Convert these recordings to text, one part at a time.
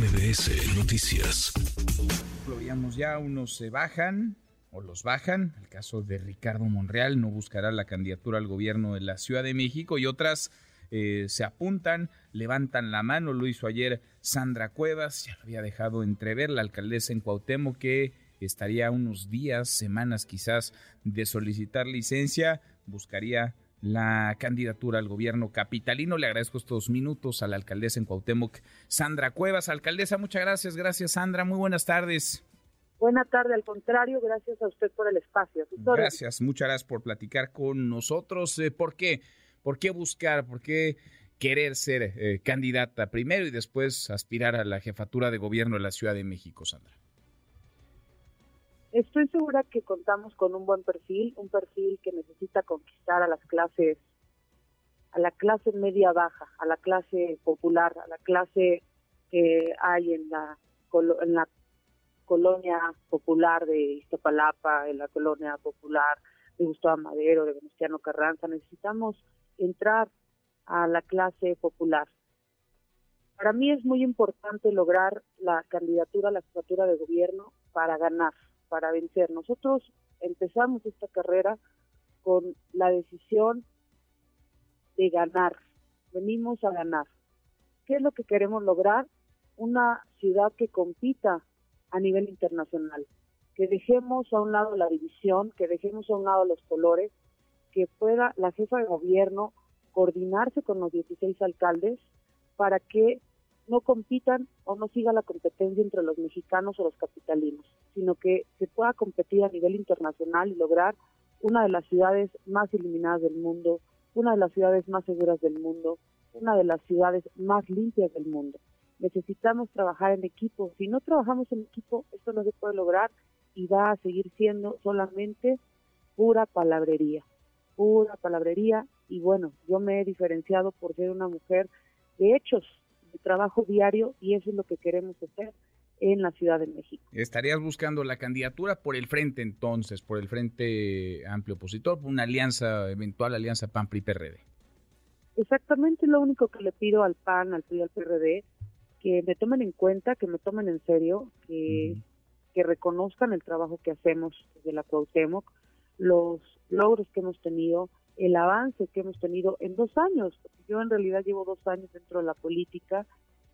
MBS Noticias. Lo veíamos ya, unos se bajan o los bajan. El caso de Ricardo Monreal no buscará la candidatura al gobierno de la Ciudad de México y otras eh, se apuntan, levantan la mano. Lo hizo ayer Sandra Cuevas, ya lo había dejado entrever la alcaldesa en Cuauhtémoc que estaría unos días, semanas quizás de solicitar licencia, buscaría la candidatura al gobierno capitalino. Le agradezco estos minutos a la alcaldesa en Cuauhtémoc, Sandra Cuevas. Alcaldesa, muchas gracias. Gracias, Sandra. Muy buenas tardes. Buenas tardes, al contrario, gracias a usted por el espacio. Gracias, muchas gracias por platicar con nosotros. Eh, ¿Por qué? ¿Por qué buscar? ¿Por qué querer ser eh, candidata primero y después aspirar a la jefatura de gobierno de la Ciudad de México, Sandra? Estoy segura que contamos con un buen perfil, un perfil que necesita conquistar a las clases, a la clase media baja, a la clase popular, a la clase que hay en la, en la colonia popular de Iztapalapa, en la colonia popular de Gustavo Madero, de Venustiano Carranza. Necesitamos entrar a la clase popular. Para mí es muy importante lograr la candidatura a la jefatura de gobierno para ganar para vencer. Nosotros empezamos esta carrera con la decisión de ganar. Venimos a ganar. ¿Qué es lo que queremos lograr? Una ciudad que compita a nivel internacional, que dejemos a un lado la división, que dejemos a un lado los colores, que pueda la jefa de gobierno coordinarse con los 16 alcaldes para que no compitan o no siga la competencia entre los mexicanos o los capitalinos, sino que se pueda competir a nivel internacional y lograr una de las ciudades más iluminadas del mundo, una de las ciudades más seguras del mundo, una de las ciudades más limpias del mundo. Necesitamos trabajar en equipo. Si no trabajamos en equipo, esto no se puede lograr y va a seguir siendo solamente pura palabrería, pura palabrería. Y bueno, yo me he diferenciado por ser una mujer de hechos, de trabajo diario y eso es lo que queremos hacer en la Ciudad de México. ¿Estarías buscando la candidatura por el frente entonces, por el frente amplio opositor, por una alianza, eventual alianza PAN-PRI-PRD? Exactamente lo único que le pido al PAN, al PRI al PRD, que me tomen en cuenta, que me tomen en serio, que, que reconozcan el trabajo que hacemos desde la Cuauhtémoc, los logros que hemos tenido, el avance que hemos tenido en dos años, porque yo en realidad llevo dos años dentro de la política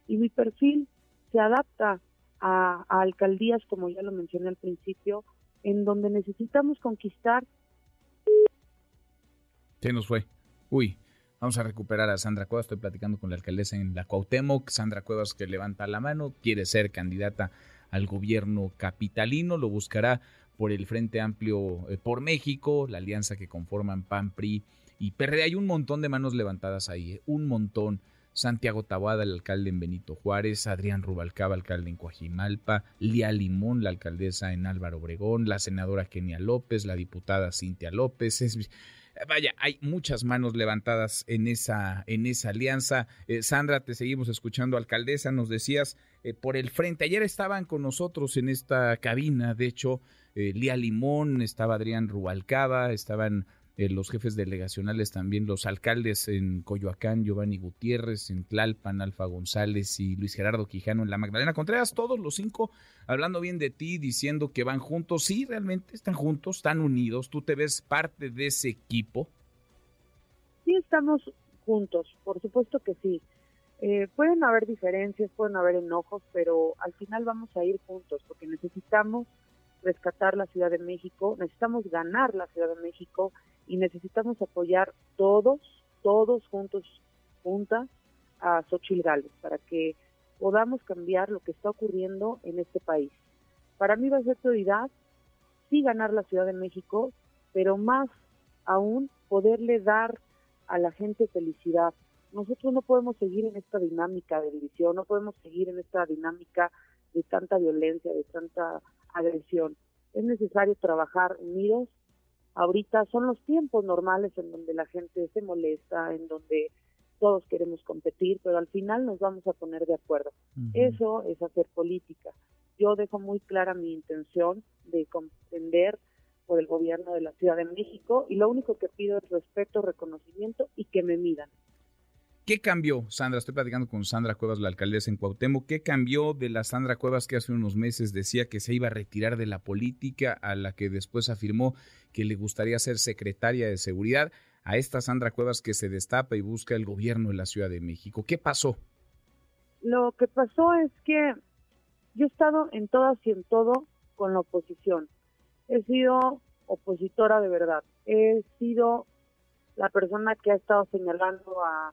y mi perfil se adapta a, alcaldías, como ya lo mencioné al principio, en donde necesitamos conquistar. Se nos fue. Uy, vamos a recuperar a Sandra Cuevas. Estoy platicando con la alcaldesa en la Cuauhtémoc. Sandra Cuevas que levanta la mano, quiere ser candidata al gobierno capitalino, lo buscará por el Frente Amplio eh, por México, la alianza que conforman PAN, PRI y PRD. Hay un montón de manos levantadas ahí, eh, un montón. Santiago Taboada, el alcalde en Benito Juárez, Adrián Rubalcaba, alcalde en Coajimalpa, Lía Limón, la alcaldesa en Álvaro Obregón, la senadora Kenia López, la diputada Cintia López. vaya, hay muchas manos levantadas en esa, en esa alianza. Eh, Sandra, te seguimos escuchando, alcaldesa, nos decías por el frente. Ayer estaban con nosotros en esta cabina, de hecho, eh, Lía Limón, estaba Adrián Rubalcaba, estaban eh, los jefes delegacionales también, los alcaldes en Coyoacán, Giovanni Gutiérrez, en Tlalpan, Alfa González y Luis Gerardo Quijano en la Magdalena Contreras, todos los cinco hablando bien de ti, diciendo que van juntos. Sí, realmente están juntos, están unidos. ¿Tú te ves parte de ese equipo? Sí, estamos juntos, por supuesto que sí. Eh, pueden haber diferencias, pueden haber enojos, pero al final vamos a ir juntos porque necesitamos rescatar la Ciudad de México, necesitamos ganar la Ciudad de México y necesitamos apoyar todos, todos juntos, juntas a Xochitl Gálvez para que podamos cambiar lo que está ocurriendo en este país. Para mí va a ser prioridad sí ganar la Ciudad de México, pero más aún poderle dar a la gente felicidad. Nosotros no podemos seguir en esta dinámica de división, no podemos seguir en esta dinámica de tanta violencia, de tanta agresión. Es necesario trabajar unidos. Ahorita son los tiempos normales en donde la gente se molesta, en donde todos queremos competir, pero al final nos vamos a poner de acuerdo. Eso es hacer política. Yo dejo muy clara mi intención de comprender por el gobierno de la Ciudad de México y lo único que pido es respeto, reconocimiento y que me midan. ¿Qué cambió, Sandra? Estoy platicando con Sandra Cuevas, la alcaldesa en Cuauhtémoc. ¿Qué cambió de la Sandra Cuevas que hace unos meses decía que se iba a retirar de la política, a la que después afirmó que le gustaría ser secretaria de seguridad, a esta Sandra Cuevas que se destapa y busca el gobierno de la Ciudad de México? ¿Qué pasó? Lo que pasó es que yo he estado en todas y en todo con la oposición. He sido opositora de verdad. He sido la persona que ha estado señalando a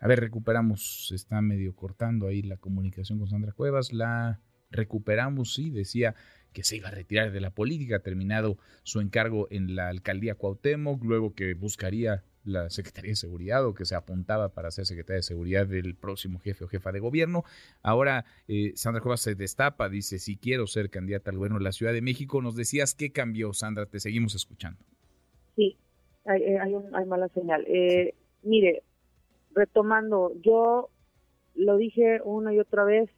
a ver, recuperamos, está medio cortando ahí la comunicación con Sandra Cuevas, la recuperamos, sí, decía que se iba a retirar de la política, terminado su encargo en la alcaldía Cuauhtémoc, luego que buscaría la Secretaría de Seguridad o que se apuntaba para ser Secretaria de Seguridad del próximo jefe o jefa de gobierno. Ahora eh, Sandra Cuevas se destapa, dice, si quiero ser candidata al gobierno de la Ciudad de México. Nos decías, ¿qué cambió, Sandra? Te seguimos escuchando. Sí, hay, eh, hay, mala señal. Eh, mire, retomando, yo lo dije una y otra vez,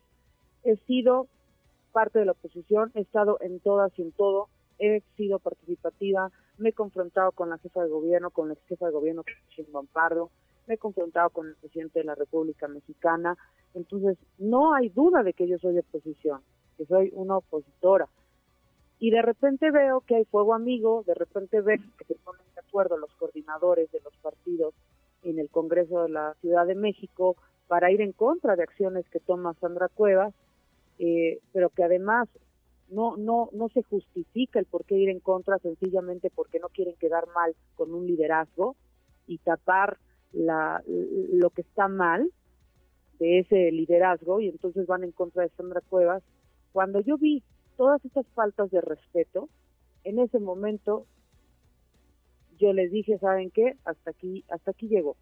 he sido parte de la oposición, he estado en todas y en todo, he sido participativa, me he confrontado con la jefa de gobierno, con la ex jefa de gobierno, Sheinbaum Pardo, me he confrontado con el presidente de la República Mexicana, entonces no hay duda de que yo soy de oposición, que soy una opositora. Y de repente veo que hay fuego amigo, de repente veo que se ponen de acuerdo los coordinadores de los partidos en el Congreso de la Ciudad de México para ir en contra de acciones que toma Sandra Cuevas, eh, pero que además no, no, no se justifica el por qué ir en contra sencillamente porque no quieren quedar mal con un liderazgo y tapar la, lo que está mal de ese liderazgo y entonces van en contra de Sandra Cuevas. Cuando yo vi todas esas faltas de respeto, en ese momento yo les dije, ¿saben qué? Hasta aquí, hasta aquí llegó.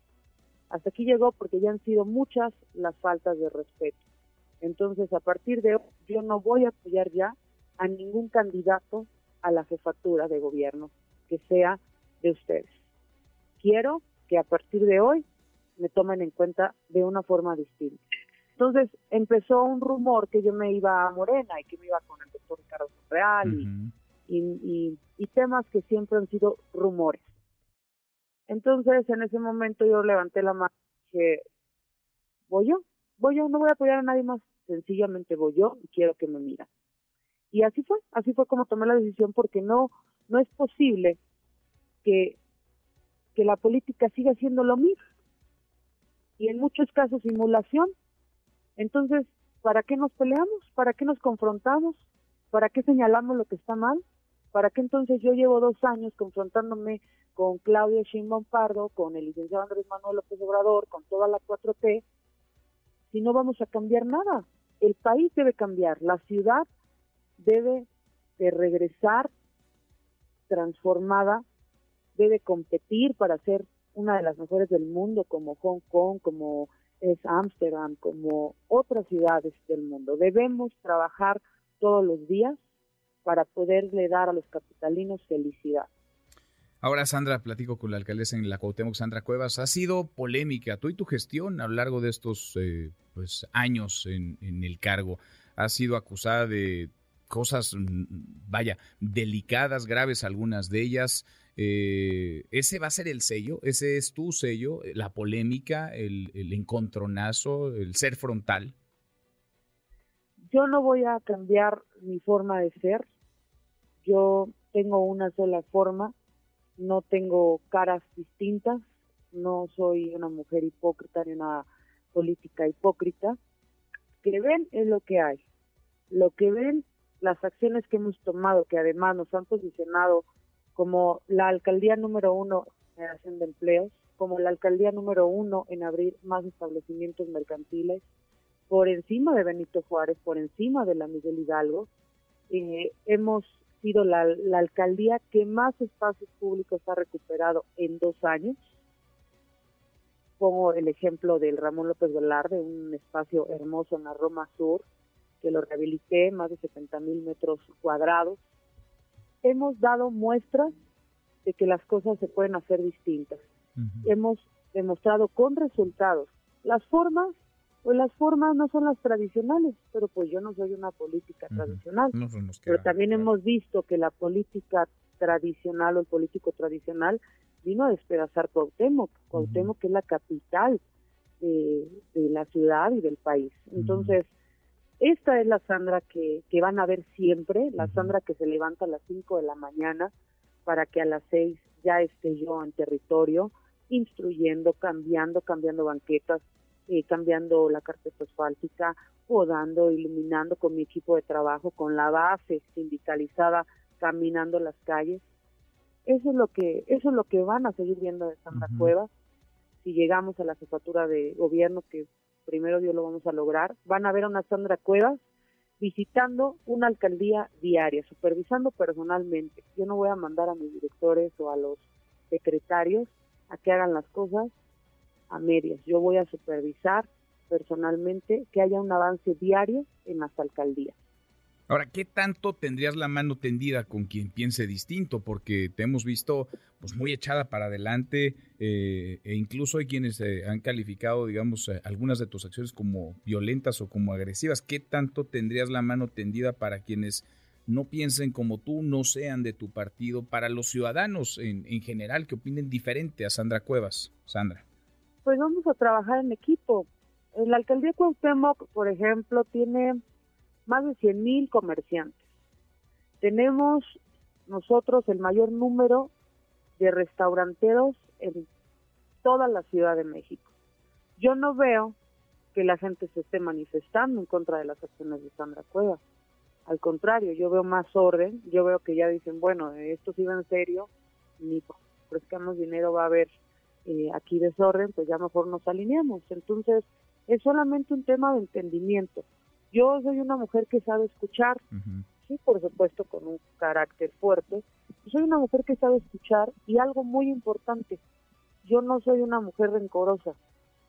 Hasta aquí llegó porque ya han sido muchas las faltas de respeto. Entonces, a partir de hoy, yo no voy a apoyar ya a ningún candidato a la jefatura de gobierno que sea de ustedes. Quiero que a partir de hoy me tomen en cuenta de una forma distinta. Entonces empezó un rumor que yo me iba a Morena y que me iba con el doctor Carlos Real y, y, temas que siempre han sido rumores. Entonces en ese momento yo levanté la mano y dije, voy yo, voy yo, no voy a apoyar a nadie más, sencillamente voy yo y quiero que me miran. Y así fue, así fue como tomé la decisión porque no, no es posible que, que la política siga siendo lo mismo. Y en muchos casos simulación. Entonces, ¿para qué nos peleamos? ¿Para qué nos confrontamos? ¿Para qué señalamos lo que está mal? ¿Para qué entonces yo llevo dos años confrontándome con Claudia Sheinbaum Pardo, con el licenciado Andrés Manuel López Obrador, con toda la 4T, si no vamos a cambiar nada? El país debe cambiar, la ciudad debe de regresar transformada, debe competir para ser una de las mejores del mundo como Hong Kong, como es Ámsterdam, como otras ciudades del mundo. Debemos trabajar todos los días para poderle dar a los capitalinos felicidad. Ahora, Sandra, platico con la alcaldesa en la Cuauhtémoc, Sandra Cuevas. Ha sido polémica tú y tu gestión a lo largo de estos eh, pues, años en, en el cargo. Ha sido acusada de cosas, mm, vaya, delicadas, graves algunas de ellas. Eh, ¿Ese va a ser el sello? ¿Ese es tu sello? ¿La polémica, el, el encontronazo, el ser frontal? Yo no voy a cambiar mi forma de ser. Yo tengo una sola forma. No tengo caras distintas. No soy una mujer hipócrita ni una política hipócrita. Que ven es lo que hay. Lo que ven las acciones que hemos tomado, que además nos han posicionado como la alcaldía número uno en generación de empleos, como la alcaldía número uno en abrir más establecimientos mercantiles, por encima de Benito Juárez, por encima de la Miguel Hidalgo. Eh, hemos sido la, la, alcaldía que más espacios públicos ha recuperado en dos años. Pongo el ejemplo del Ramón López Velarde, un espacio hermoso en la Roma Sur, que lo rehabilité, más de 70 mil metros cuadrados. Hemos dado muestras de que las cosas se pueden hacer distintas. Hemos demostrado con resultados. Las formas pues las formas no son las tradicionales, pero pues yo no soy una política tradicional. pero también hemos visto que la política tradicional o el político tradicional vino a despedazar Cuauhtémoc, Cuauhtémoc que es la capital de, la ciudad y del país. Entonces, esta es la Sandra que, que van a ver siempre, la Sandra que se levanta a las 5 de la mañana para que a las 6 ya esté yo en territorio, instruyendo, cambiando, cambiando banquetas, eh, cambiando la carpeta asfáltica, podando, iluminando con mi equipo de trabajo, con la base sindicalizada, caminando las calles. Eso es lo que, eso es lo que van a seguir viendo de Sandra Cuevas. Si llegamos a la jefatura de gobierno, que primero Dios lo vamos a lograr, van a ver a una Sandra Cuevas visitando una alcaldía diaria, supervisando personalmente. Yo no voy a mandar a mis directores o a los secretarios a que hagan las cosas a medias. Yo voy a supervisar personalmente que haya un avance diario en las alcaldías. Ahora, ¿qué tanto tendrías la mano tendida con quien piense distinto? Porque te hemos visto pues muy echada para adelante eh, e incluso hay quienes eh, han calificado, digamos, eh, algunas de tus acciones como violentas o como agresivas. ¿Qué tanto tendrías la mano tendida para quienes no piensen como tú, no sean de tu partido, para los ciudadanos en, en general que opinen diferente a Sandra Cuevas? Sandra. Pues vamos a trabajar en equipo. La alcaldía Cuauhtémoc, por ejemplo, tiene más de 100 mil comerciantes. Tenemos nosotros el mayor número de restauranteros en toda la Ciudad de México. Yo no veo que la gente se esté manifestando en contra de las acciones de Sandra Cueva. Al contrario, yo veo más orden, yo veo que ya dicen, bueno, esto sí va en serio, ni prestamos dinero va a haber eh, aquí desorden, pues ya mejor nos alineamos. Entonces, es solamente un tema de entendimiento. Yo soy una mujer que sabe escuchar, sí, por supuesto, con un carácter fuerte. Soy una mujer que sabe escuchar y algo muy importante, yo no soy una mujer rencorosa.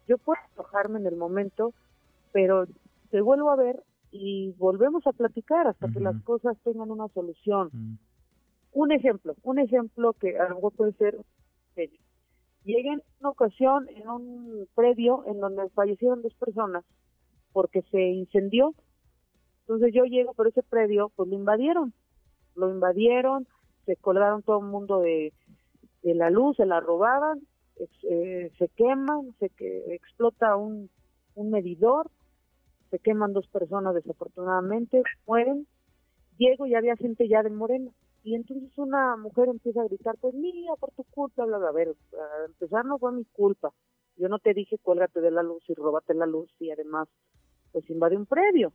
Yo puedo enojarme en el momento, pero te vuelvo a ver y volvemos a platicar hasta que las cosas tengan una solución. Un ejemplo, un ejemplo que algo puede ser Llegué en una ocasión en un predio en donde fallecieron dos personas porque se incendió. Entonces yo llego, pero ese predio, pues lo invadieron. Lo invadieron, se colgaron todo el mundo de, la luz, se la robaban, eh, se queman, se que, explota un, un medidor, se queman dos personas desafortunadamente, mueren. Llego y había gente ya de Morena. Y entonces una mujer empieza a gritar, pues mira, por tu culpa, bla, bla, a ver, a empezar no fue mi culpa. Yo no te dije cuélgate de la luz y róbate la luz y además pues invade un predio.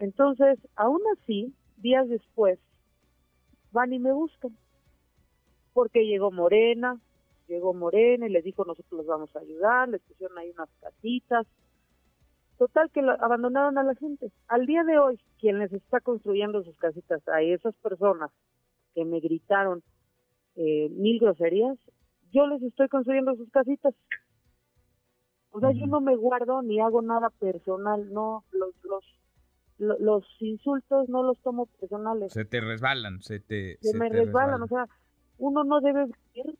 Entonces, aún así, días después, van y me buscan. Porque llegó Morena, llegó Morena y les dijo nosotros los vamos a ayudar, les pusieron ahí unas casitas. Total que abandonaron a la gente. Al día de hoy, quien les está construyendo sus casitas a esas personas que me gritaron eh, mil groserías, yo les estoy construyendo sus casitas. O sea, yo no me guardo ni hago nada personal, no, los, los, los, insultos no los tomo personales. Se te resbalan, se te... Se, me resbalan. o sea, uno no debe vivir,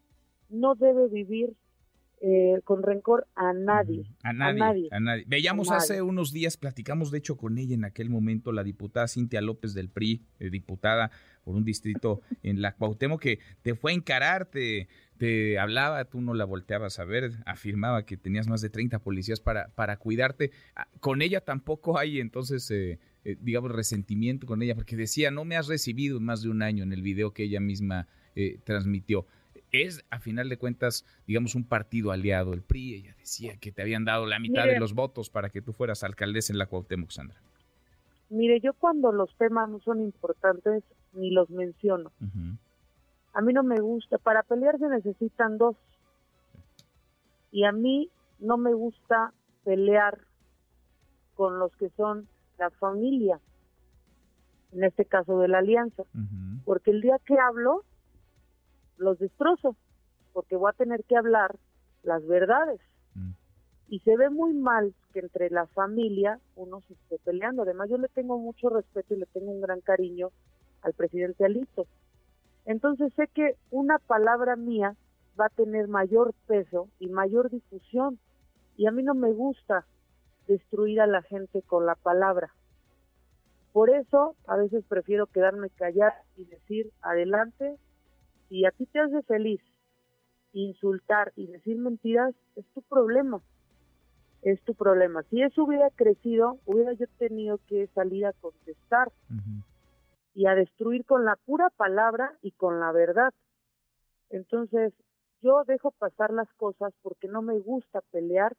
no debe vivir eh, con rencor a nadie. A nadie. A nadie. Veíamos hace unos días, platicamos de hecho con ella en aquel momento, la diputada Cintia López del PRI, eh, diputada por un distrito en la Cuauhtémoc, que te fue a encararte, te hablaba, tú no la volteabas a ver, afirmaba que tenías más de 30 policías para, para cuidarte. Ah, con ella tampoco hay entonces, eh, eh, digamos, resentimiento con ella, porque decía, no me has recibido en más de un año en el video que ella misma eh, transmitió. Es, a final de cuentas, digamos, un partido aliado, el PRI. Ella decía que te habían dado la mitad de los votos para que tú fueras alcaldesa en la Cuauhtémoc, Sandra. Mire, yo cuando los temas no son importantes, ni los menciono. A mí no me gusta. Para pelear se necesitan dos. Y a mí no me gusta pelear con los que son la familia, en este caso de la alianza, porque el día que hablo, los destrozo, porque voy a tener que hablar las verdades. Mm. Y se ve muy mal que entre la familia uno se esté peleando. Además, yo le tengo mucho respeto y le tengo un gran cariño al presidente Alito. Entonces sé que una palabra mía va a tener mayor peso y mayor difusión. Y a mí no me gusta destruir a la gente con la palabra. Por eso a veces prefiero quedarme callada y decir adelante, si a ti te hace feliz insultar y decir mentiras, es tu problema. Es tu problema. Si eso hubiera crecido, hubiera yo tenido que salir a contestar y a destruir con la pura palabra y con la verdad. Entonces, yo dejo pasar las cosas porque no me gusta pelear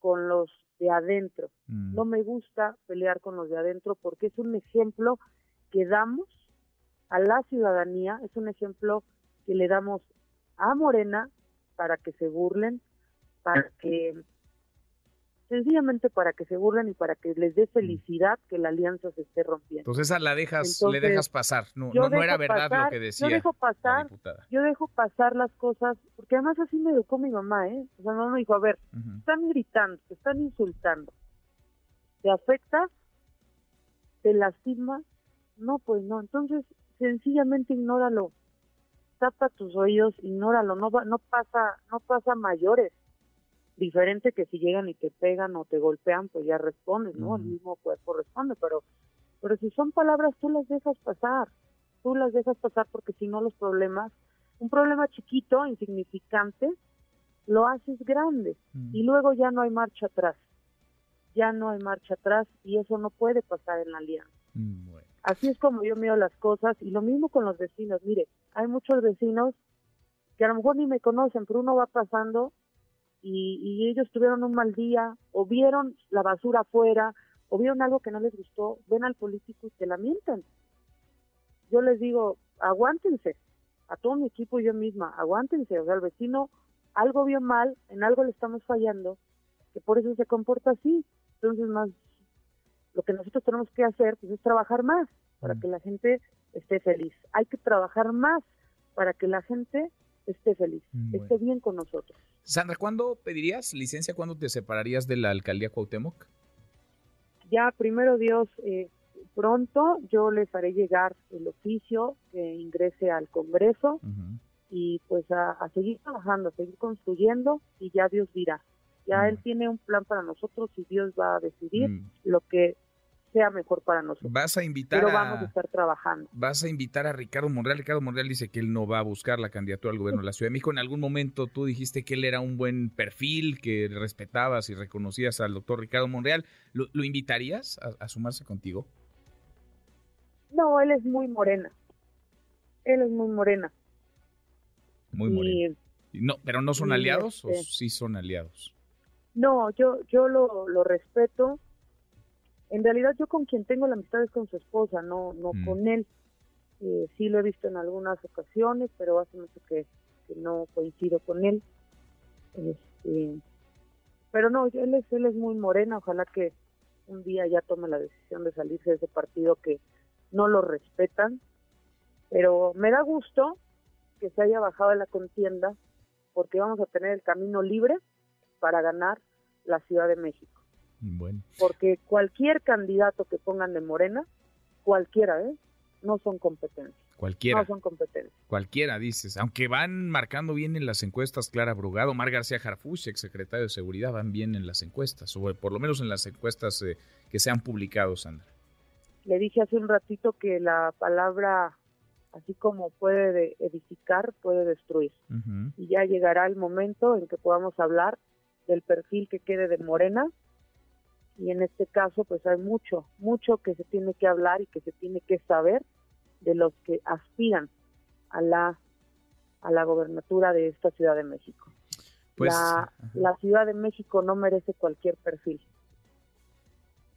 con los de adentro. Mm. No me gusta pelear con los de adentro porque es un ejemplo que damos a la ciudadanía, es un ejemplo que le damos a Morena para que se burlen, para que sencillamente para que se burlen y para que les dé felicidad que la alianza se esté rompiendo. Entonces esa la dejas, le dejas pasar, no, no, era verdad lo que decía. Yo dejo pasar, yo dejo pasar las cosas, porque además así me educó mi mamá, ¿eh? O sea, no me dijo, a ver, están gritando, te están insultando, ¿te afecta? ¿Te lastima? No, pues no, entonces sencillamente ignóralo, tapa tus oídos, ignóralo, no, no pasa, no pasa mayores diferente que si llegan y te pegan o te golpean, pues ya respondes, ¿no? El mismo cuerpo responde, pero, pero si son palabras, tú las dejas pasar, tú las dejas pasar porque si no los problemas, un problema chiquito, insignificante, lo haces grande y luego ya no hay marcha atrás, ya no hay marcha atrás y eso no puede pasar en la alianza. Mm, Así es como yo miro las cosas y lo mismo con los vecinos. Mire, hay muchos vecinos que a lo mejor ni me conocen, pero uno va pasando y, ellos tuvieron un mal día o vieron la basura afuera o vieron algo que no les gustó, ven al político y se lamentan. Yo les digo, aguántense, a todo mi equipo y yo misma, aguántense, o sea, el vecino algo vio mal, en algo le estamos fallando, que por eso se comporta así. Entonces, más lo que nosotros tenemos que hacer pues, es trabajar más para mm. que la gente esté feliz. Hay que trabajar más para que la gente esté feliz, esté bien con nosotros. Sandra, ¿cuándo pedirías licencia? ¿Cuándo te separarías de la alcaldía Cuauhtémoc? Ya, primero Dios, eh, pronto yo les haré llegar el oficio que ingrese al Congreso y pues a, seguir trabajando, a seguir construyendo y ya Dios dirá. Ya Él tiene un plan para nosotros y Dios va a decidir mm. lo que sea mejor para nosotros. Vas a invitar Pero vamos a estar trabajando. Vas a invitar a Ricardo Monreal. Ricardo Monreal dice que él no va a buscar la candidatura al gobierno de la Ciudad de México. En algún momento tú dijiste que él era un buen perfil, que respetabas y reconocías al doctor Ricardo Monreal. ¿Lo, invitarías a, sumarse contigo? No, él es muy morena. Él es muy morena. Muy morena. no, ¿Pero no son aliados o este sí son aliados? No, yo, yo lo, lo respeto en realidad yo con quien tengo la amistad es con su esposa, no, no mm. con él. Eh, sí lo he visto en algunas ocasiones, pero hace mucho que, no coincido con él. Este, pero no, él es, él es muy morena, ojalá que un día ya tome la decisión de salirse de ese partido que no lo respetan. Pero me da gusto que se haya bajado de la contienda porque vamos a tener el camino libre para ganar la Ciudad de México. Bueno. Porque cualquier candidato que pongan de Morena, cualquiera, ¿eh? No son competencias. Cualquiera. No son competencias. Cualquiera, dices. Aunque van marcando bien en las encuestas Clara Brugado, Mar García Harfuch, exsecretario de Seguridad, van bien en las encuestas, o por lo menos en las encuestas eh, que se han publicado, Sandra. Le dije hace un ratito que la palabra, así como puede edificar, puede destruir. Y ya llegará el momento en que podamos hablar del perfil que quede de Morena y en este caso pues hay mucho, mucho que se tiene que hablar y que se tiene que saber de los que aspiran a la a la gobernatura de esta Ciudad de México. Pues, la, la Ciudad de México no merece cualquier perfil.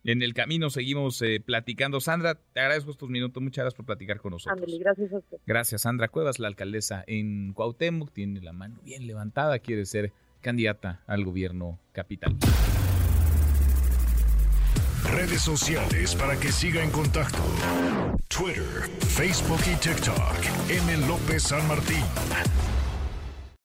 En el camino seguimos eh, platicando. Sandra, te agradezco estos minutos. Muchas gracias por platicar con nosotros. Gracias a usted. Gracias, Sandra Cuevas, la alcaldesa en Cuauhtémoc. Tiene la mano bien levantada, quiere ser candidata al gobierno capital redes sociales para que siga en contacto: Twitter, Facebook y TikTok. M. López San Martín.